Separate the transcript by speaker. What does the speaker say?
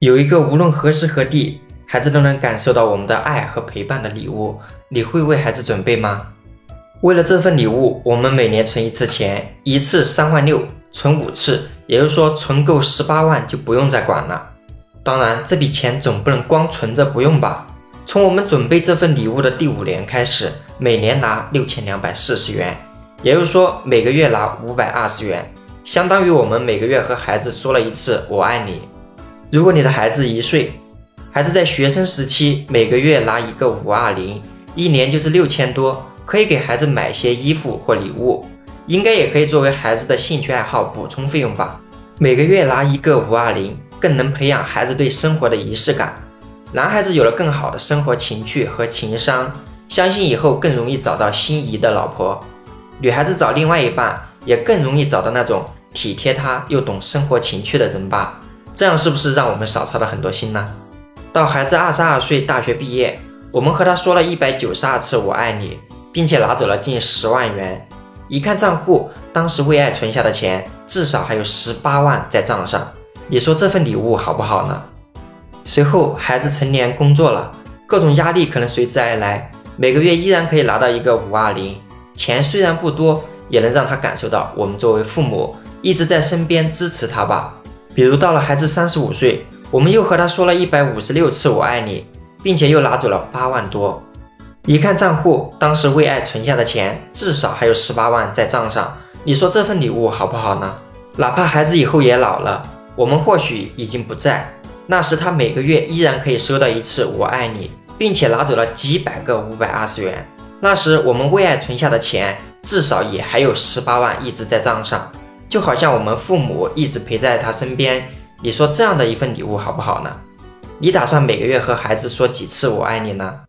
Speaker 1: 有一个无论何时何地，孩子都能感受到我们的爱和陪伴的礼物，你会为孩子准备吗？为了这份礼物，我们每年存一次钱，一次三万六，存五次，也就是说存够十八万就不用再管了。当然，这笔钱总不能光存着不用吧？从我们准备这份礼物的第五年开始，每年拿六千两百四十元，也就是说每个月拿五百二十元，相当于我们每个月和孩子说了一次“我爱你”。如果你的孩子一岁，孩子在学生时期每个月拿一个五二零，一年就是六千多，可以给孩子买些衣服或礼物，应该也可以作为孩子的兴趣爱好补充费用吧。每个月拿一个五二零。更能培养孩子对生活的仪式感。男孩子有了更好的生活情趣和情商，相信以后更容易找到心仪的老婆。女孩子找另外一半也更容易找到那种体贴她又懂生活情趣的人吧？这样是不是让我们少操了很多心呢？到孩子二十二岁大学毕业，我们和他说了一百九十二次我爱你，并且拿走了近十万元。一看账户，当时为爱存下的钱至少还有十八万在账上。你说这份礼物好不好呢？随后孩子成年工作了，各种压力可能随之而来，每个月依然可以拿到一个五二零，钱虽然不多，也能让他感受到我们作为父母一直在身边支持他吧。比如到了孩子三十五岁，我们又和他说了一百五十六次我爱你，并且又拿走了八万多。一看账户，当时为爱存下的钱至少还有十八万在账上。你说这份礼物好不好呢？哪怕孩子以后也老了。我们或许已经不在，那时他每个月依然可以收到一次“我爱你”，并且拿走了几百个五百二十元。那时我们为爱存下的钱，至少也还有十八万一直在账上，就好像我们父母一直陪在他身边。你说这样的一份礼物好不好呢？你打算每个月和孩子说几次“我爱你”呢？